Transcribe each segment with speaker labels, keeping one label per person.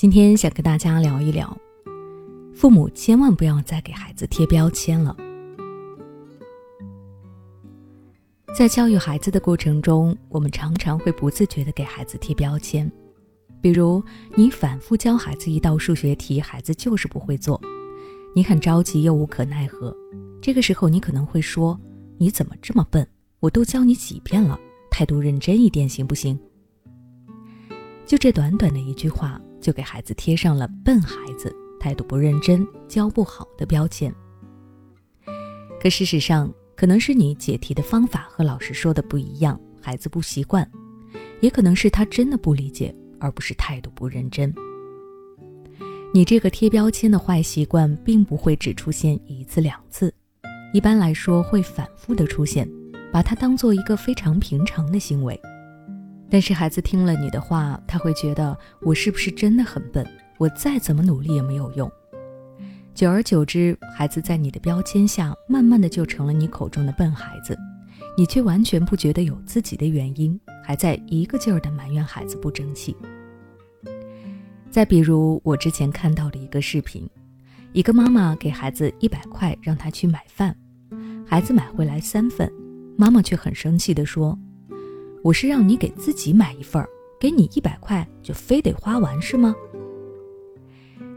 Speaker 1: 今天想跟大家聊一聊，父母千万不要再给孩子贴标签了。在教育孩子的过程中，我们常常会不自觉地给孩子贴标签，比如你反复教孩子一道数学题，孩子就是不会做，你很着急又无可奈何。这个时候，你可能会说：“你怎么这么笨？我都教你几遍了，态度认真一点行不行？”就这短短的一句话。就给孩子贴上了“笨孩子”、“态度不认真”、“教不好”的标签。可事实上，可能是你解题的方法和老师说的不一样，孩子不习惯；也可能是他真的不理解，而不是态度不认真。你这个贴标签的坏习惯，并不会只出现一次两次，一般来说会反复的出现，把它当做一个非常平常的行为。但是孩子听了你的话，他会觉得我是不是真的很笨？我再怎么努力也没有用。久而久之，孩子在你的标签下，慢慢的就成了你口中的笨孩子，你却完全不觉得有自己的原因，还在一个劲儿的埋怨孩子不争气。再比如我之前看到的一个视频，一个妈妈给孩子一百块让他去买饭，孩子买回来三份，妈妈却很生气的说。我是让你给自己买一份儿，给你一百块就非得花完是吗？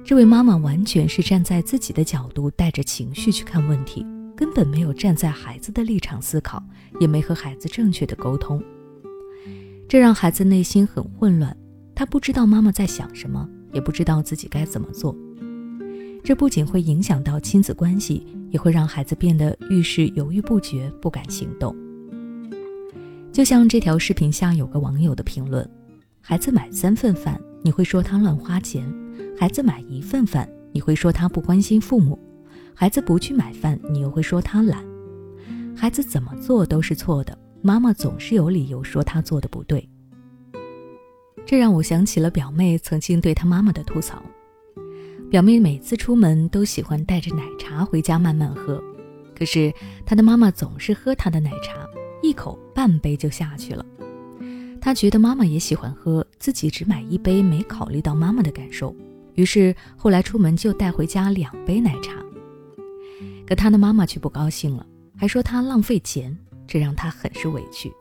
Speaker 1: 这位妈妈完全是站在自己的角度，带着情绪去看问题，根本没有站在孩子的立场思考，也没和孩子正确的沟通，这让孩子内心很混乱，他不知道妈妈在想什么，也不知道自己该怎么做。这不仅会影响到亲子关系，也会让孩子变得遇事犹豫不决，不敢行动。就像这条视频下有个网友的评论：“孩子买三份饭，你会说他乱花钱；孩子买一份饭，你会说他不关心父母；孩子不去买饭，你又会说他懒。孩子怎么做都是错的，妈妈总是有理由说他做的不对。”这让我想起了表妹曾经对她妈妈的吐槽：表妹每次出门都喜欢带着奶茶回家慢慢喝，可是她的妈妈总是喝她的奶茶。一口半杯就下去了，他觉得妈妈也喜欢喝，自己只买一杯，没考虑到妈妈的感受，于是后来出门就带回家两杯奶茶。可他的妈妈却不高兴了，还说他浪费钱，这让他很是委屈。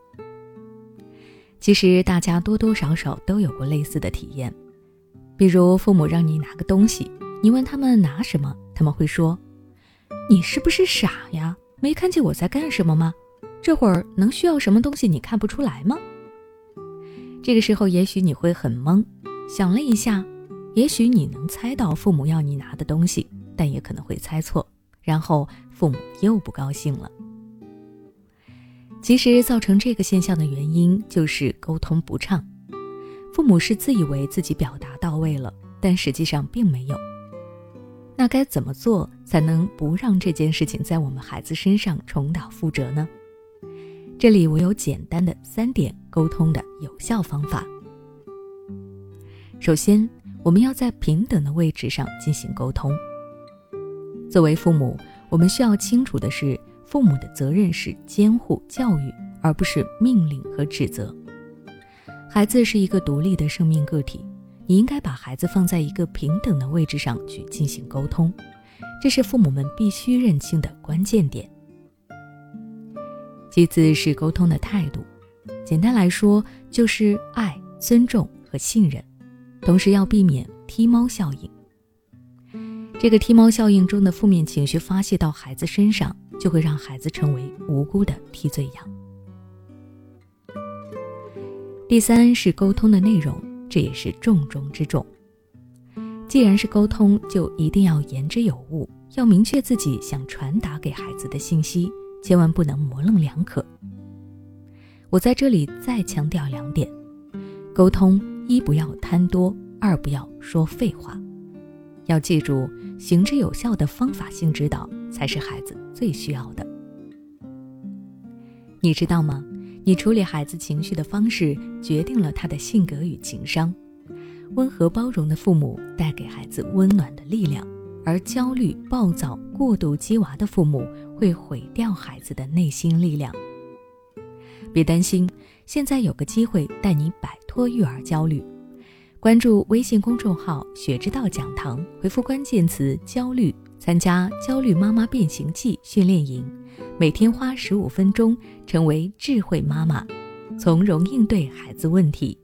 Speaker 1: 其实大家多多少少都有过类似的体验，比如父母让你拿个东西，你问他们拿什么，他们会说：“你是不是傻呀？没看见我在干什么吗？”这会儿能需要什么东西？你看不出来吗？这个时候也许你会很懵，想了一下，也许你能猜到父母要你拿的东西，但也可能会猜错，然后父母又不高兴了。其实造成这个现象的原因就是沟通不畅，父母是自以为自己表达到位了，但实际上并没有。那该怎么做才能不让这件事情在我们孩子身上重蹈覆辙呢？这里我有简单的三点沟通的有效方法。首先，我们要在平等的位置上进行沟通。作为父母，我们需要清楚的是，父母的责任是监护教育，而不是命令和指责。孩子是一个独立的生命个体，你应该把孩子放在一个平等的位置上去进行沟通，这是父母们必须认清的关键点。其次是沟通的态度，简单来说就是爱、尊重和信任，同时要避免踢猫效应。这个踢猫效应中的负面情绪发泄到孩子身上，就会让孩子成为无辜的替罪羊。第三是沟通的内容，这也是重中之重。既然是沟通，就一定要言之有物，要明确自己想传达给孩子的信息。千万不能模棱两可。我在这里再强调两点：沟通一不要贪多，二不要说废话。要记住，行之有效的方法性指导才是孩子最需要的。你知道吗？你处理孩子情绪的方式决定了他的性格与情商。温和包容的父母带给孩子温暖的力量。而焦虑、暴躁、过度激娃的父母会毁掉孩子的内心力量。别担心，现在有个机会带你摆脱育儿焦虑。关注微信公众号“学之道讲堂”，回复关键词“焦虑”，参加“焦虑妈妈变形记”训练营，每天花十五分钟，成为智慧妈妈，从容应对孩子问题。